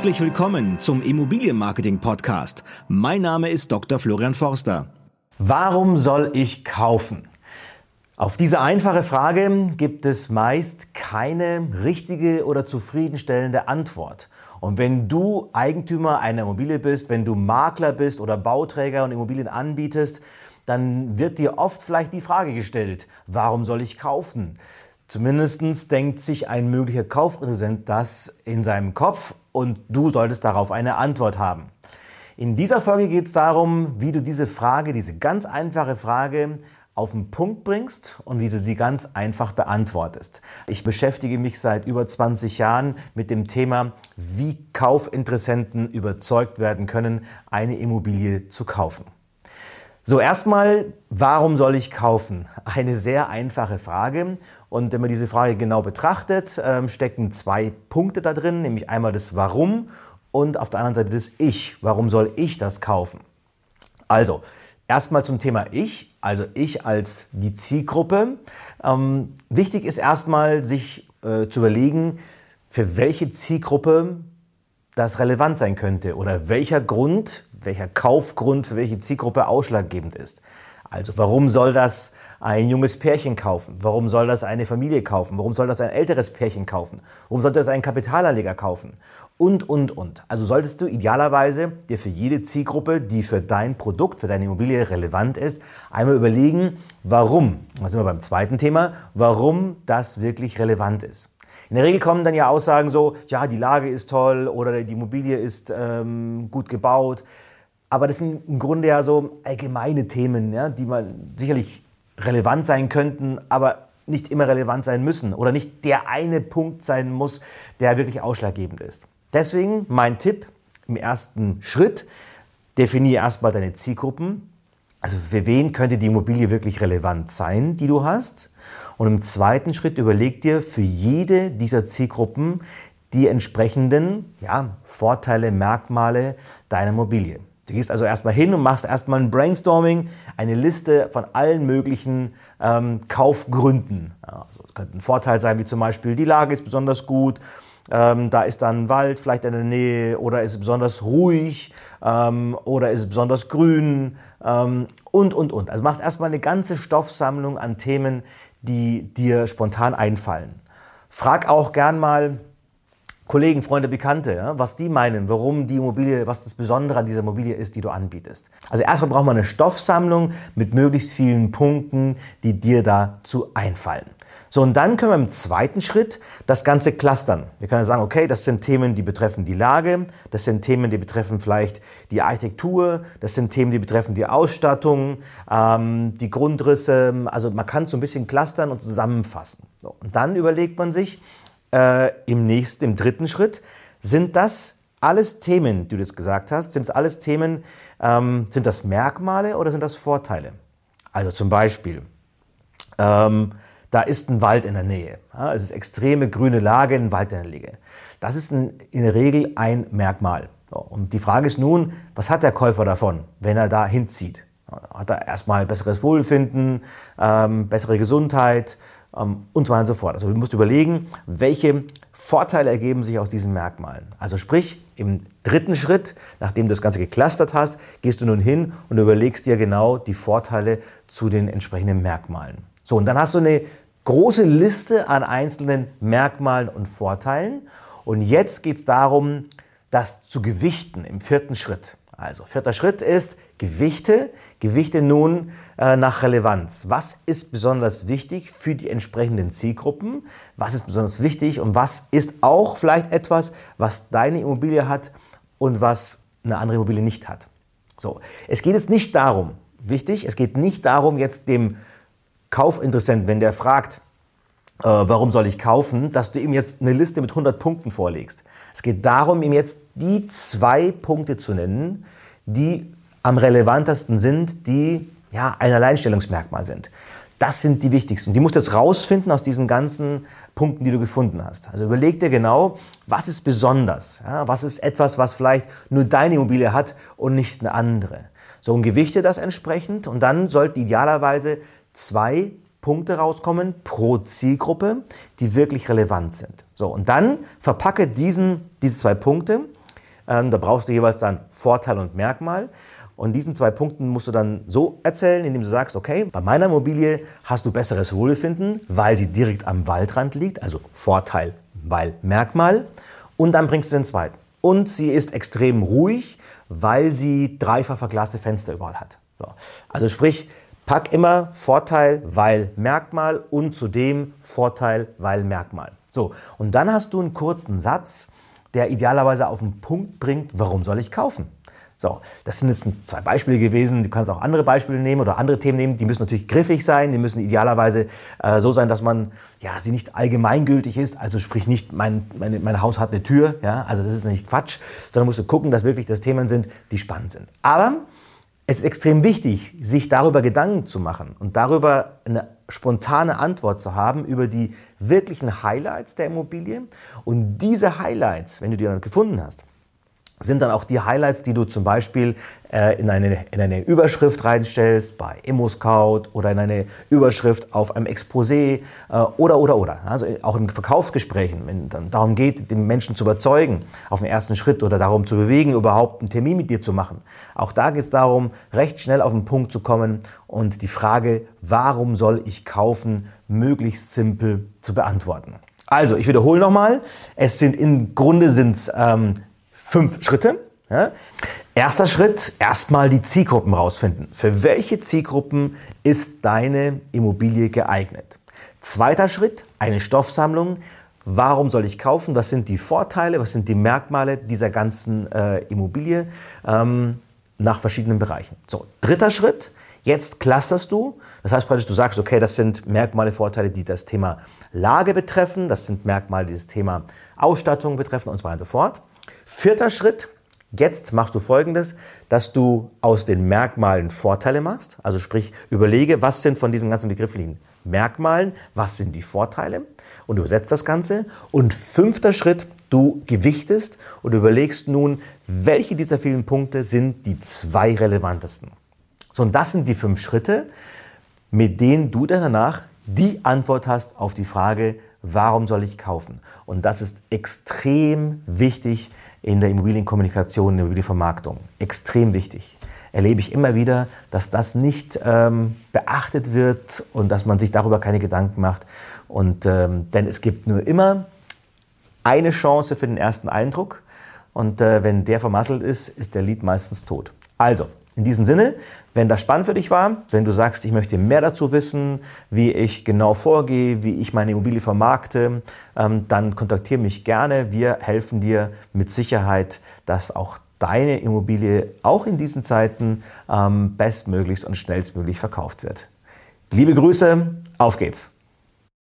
Herzlich willkommen zum Immobilienmarketing Podcast. Mein Name ist Dr. Florian Forster. Warum soll ich kaufen? Auf diese einfache Frage gibt es meist keine richtige oder zufriedenstellende Antwort. Und wenn du Eigentümer einer Immobilie bist, wenn du Makler bist oder Bauträger und Immobilien anbietest, dann wird dir oft vielleicht die Frage gestellt, warum soll ich kaufen? Zumindest denkt sich ein möglicher Kaufpräsident das in seinem Kopf und du solltest darauf eine Antwort haben. In dieser Folge geht es darum, wie du diese Frage, diese ganz einfache Frage auf den Punkt bringst und wie du sie ganz einfach beantwortest. Ich beschäftige mich seit über 20 Jahren mit dem Thema, wie Kaufinteressenten überzeugt werden können, eine Immobilie zu kaufen. So, erstmal, warum soll ich kaufen? Eine sehr einfache Frage. Und wenn man diese Frage genau betrachtet, ähm, stecken zwei Punkte da drin, nämlich einmal das Warum und auf der anderen Seite das Ich. Warum soll ich das kaufen? Also, erstmal zum Thema Ich, also ich als die Zielgruppe. Ähm, wichtig ist erstmal, sich äh, zu überlegen, für welche Zielgruppe das relevant sein könnte oder welcher Grund, welcher Kaufgrund für welche Zielgruppe ausschlaggebend ist. Also warum soll das ein junges Pärchen kaufen? Warum soll das eine Familie kaufen? Warum soll das ein älteres Pärchen kaufen? Warum sollte das ein Kapitalanleger kaufen? Und, und, und. Also solltest du idealerweise dir für jede Zielgruppe, die für dein Produkt, für deine Immobilie relevant ist, einmal überlegen, warum. Da sind wir beim zweiten Thema, warum das wirklich relevant ist. In der Regel kommen dann ja Aussagen so, ja, die Lage ist toll oder die Immobilie ist ähm, gut gebaut. Aber das sind im Grunde ja so allgemeine Themen, ja, die man sicherlich relevant sein könnten, aber nicht immer relevant sein müssen oder nicht der eine Punkt sein muss, der wirklich ausschlaggebend ist. Deswegen mein Tipp im ersten Schritt, definiere erstmal deine Zielgruppen. Also für wen könnte die Immobilie wirklich relevant sein, die du hast? Und im zweiten Schritt überleg dir für jede dieser Zielgruppen die entsprechenden ja, Vorteile, Merkmale deiner Immobilie. Du gehst also erstmal hin und machst erstmal ein Brainstorming, eine Liste von allen möglichen ähm, Kaufgründen. Also es könnte ein Vorteil sein, wie zum Beispiel die Lage ist besonders gut, ähm, da ist dann Wald vielleicht in der Nähe oder ist es besonders ruhig ähm, oder ist es besonders grün ähm, und, und, und. Also machst erstmal eine ganze Stoffsammlung an Themen, die dir spontan einfallen. Frag auch gern mal, Kollegen, Freunde, Bekannte, ja, was die meinen, warum die Immobilie, was das Besondere an dieser Immobilie ist, die du anbietest. Also erstmal braucht man eine Stoffsammlung mit möglichst vielen Punkten, die dir dazu einfallen. So, und dann können wir im zweiten Schritt das Ganze clustern. Wir können sagen, okay, das sind Themen, die betreffen die Lage, das sind Themen, die betreffen vielleicht die Architektur, das sind Themen, die betreffen die Ausstattung, ähm, die Grundrisse. Also man kann so ein bisschen clustern und zusammenfassen. So, und dann überlegt man sich, äh, im nächsten, im dritten Schritt, sind das alles Themen, die du das gesagt hast, sind das alles Themen, ähm, sind das Merkmale oder sind das Vorteile? Also zum Beispiel, ähm, da ist ein Wald in der Nähe. Ja, es ist extreme grüne Lage, ein Wald in der Nähe. Das ist ein, in der Regel ein Merkmal. So, und die Frage ist nun, was hat der Käufer davon, wenn er da hinzieht? Hat er erstmal besseres Wohlbefinden, ähm, bessere Gesundheit, ähm, und so weiter und so fort. Also du musst überlegen, welche Vorteile ergeben sich aus diesen Merkmalen. Also sprich, im dritten Schritt, nachdem du das Ganze geclustert hast, gehst du nun hin und überlegst dir genau die Vorteile zu den entsprechenden Merkmalen. So, und dann hast du eine große Liste an einzelnen Merkmalen und Vorteilen. Und jetzt geht es darum, das zu gewichten im vierten Schritt. Also vierter Schritt ist Gewichte. Gewichte nun äh, nach Relevanz. Was ist besonders wichtig für die entsprechenden Zielgruppen? Was ist besonders wichtig und was ist auch vielleicht etwas, was deine Immobilie hat und was eine andere Immobilie nicht hat? So, es geht jetzt nicht darum, wichtig, es geht nicht darum, jetzt dem Kaufinteressenten, wenn der fragt, äh, warum soll ich kaufen, dass du ihm jetzt eine Liste mit 100 Punkten vorlegst. Es geht darum, ihm jetzt die zwei Punkte zu nennen, die am relevantesten sind, die ja, ein Alleinstellungsmerkmal sind. Das sind die wichtigsten. Die musst du jetzt rausfinden aus diesen ganzen Punkten, die du gefunden hast. Also überleg dir genau, was ist besonders? Ja, was ist etwas, was vielleicht nur deine Immobilie hat und nicht eine andere? So, und gewichte das entsprechend und dann sollten idealerweise zwei Punkte rauskommen pro Zielgruppe, die wirklich relevant sind. So, und dann verpacke diesen, diese zwei Punkte Ähm, da brauchst du jeweils dann Vorteil und Merkmal. Und diesen zwei Punkten musst du dann so erzählen, indem du sagst, okay, bei meiner Immobilie hast du besseres Wohlbefinden, weil sie direkt am Waldrand liegt, also Vorteil, weil Merkmal. Und dann bringst du den zweiten. Und sie ist extrem ruhig, weil sie dreifach verglaste Fenster überall hat. So. Also sprich, pack immer Vorteil, weil Merkmal und zudem Vorteil, weil Merkmal. So, und dann hast du einen kurzen Satz, der idealerweise auf den Punkt bringt, warum soll ich kaufen? So, das sind jetzt zwei Beispiele gewesen. Du kannst auch andere Beispiele nehmen oder andere Themen nehmen. Die müssen natürlich griffig sein. Die müssen idealerweise äh, so sein, dass man ja sie nicht allgemeingültig ist. Also sprich nicht, mein, meine, mein Haus hat eine Tür. Ja, also das ist nicht Quatsch, sondern musst du gucken, dass wirklich das Themen sind, die spannend sind. Aber es ist extrem wichtig, sich darüber Gedanken zu machen und darüber eine spontane Antwort zu haben über die wirklichen Highlights der Immobilie. Und diese Highlights, wenn du die dann gefunden hast, sind dann auch die Highlights, die du zum Beispiel äh, in, eine, in eine Überschrift reinstellst bei ImmoScout oder in eine Überschrift auf einem Exposé äh, oder, oder, oder. Also auch in Verkaufsgesprächen, wenn es dann darum geht, den Menschen zu überzeugen auf den ersten Schritt oder darum zu bewegen, überhaupt einen Termin mit dir zu machen. Auch da geht es darum, recht schnell auf den Punkt zu kommen und die Frage, warum soll ich kaufen, möglichst simpel zu beantworten. Also, ich wiederhole nochmal. Es sind im Grunde sind ähm, fünf Schritte. Ja. Erster Schritt, erstmal die Zielgruppen rausfinden. Für welche Zielgruppen ist deine Immobilie geeignet? Zweiter Schritt, eine Stoffsammlung. Warum soll ich kaufen? Was sind die Vorteile? Was sind die Merkmale dieser ganzen äh, Immobilie ähm, nach verschiedenen Bereichen? So, dritter Schritt, jetzt clusterst du. Das heißt praktisch, du sagst, okay, das sind Merkmale, Vorteile, die das Thema Lage betreffen. Das sind Merkmale, die das Thema Ausstattung betreffen und so weiter und so fort. Vierter Schritt, jetzt machst du folgendes, dass du aus den Merkmalen Vorteile machst. Also sprich, überlege, was sind von diesen ganzen begrifflichen Merkmalen, was sind die Vorteile und übersetzt das Ganze. Und fünfter Schritt, du gewichtest und überlegst nun, welche dieser vielen Punkte sind die zwei relevantesten. So, und das sind die fünf Schritte, mit denen du dann danach die Antwort hast auf die Frage, warum soll ich kaufen? Und das ist extrem wichtig in der Immobilienkommunikation, in der Immobilienvermarktung. Extrem wichtig. Erlebe ich immer wieder, dass das nicht ähm, beachtet wird und dass man sich darüber keine Gedanken macht. Und, ähm, denn es gibt nur immer eine Chance für den ersten Eindruck. Und äh, wenn der vermasselt ist, ist der Lied meistens tot. Also, in diesem Sinne, wenn das spannend für dich war, wenn du sagst, ich möchte mehr dazu wissen, wie ich genau vorgehe, wie ich meine Immobilie vermarkte, ähm, dann kontaktiere mich gerne. Wir helfen dir mit Sicherheit, dass auch deine Immobilie auch in diesen Zeiten ähm, bestmöglichst und schnellstmöglich verkauft wird. Liebe Grüße, auf geht's!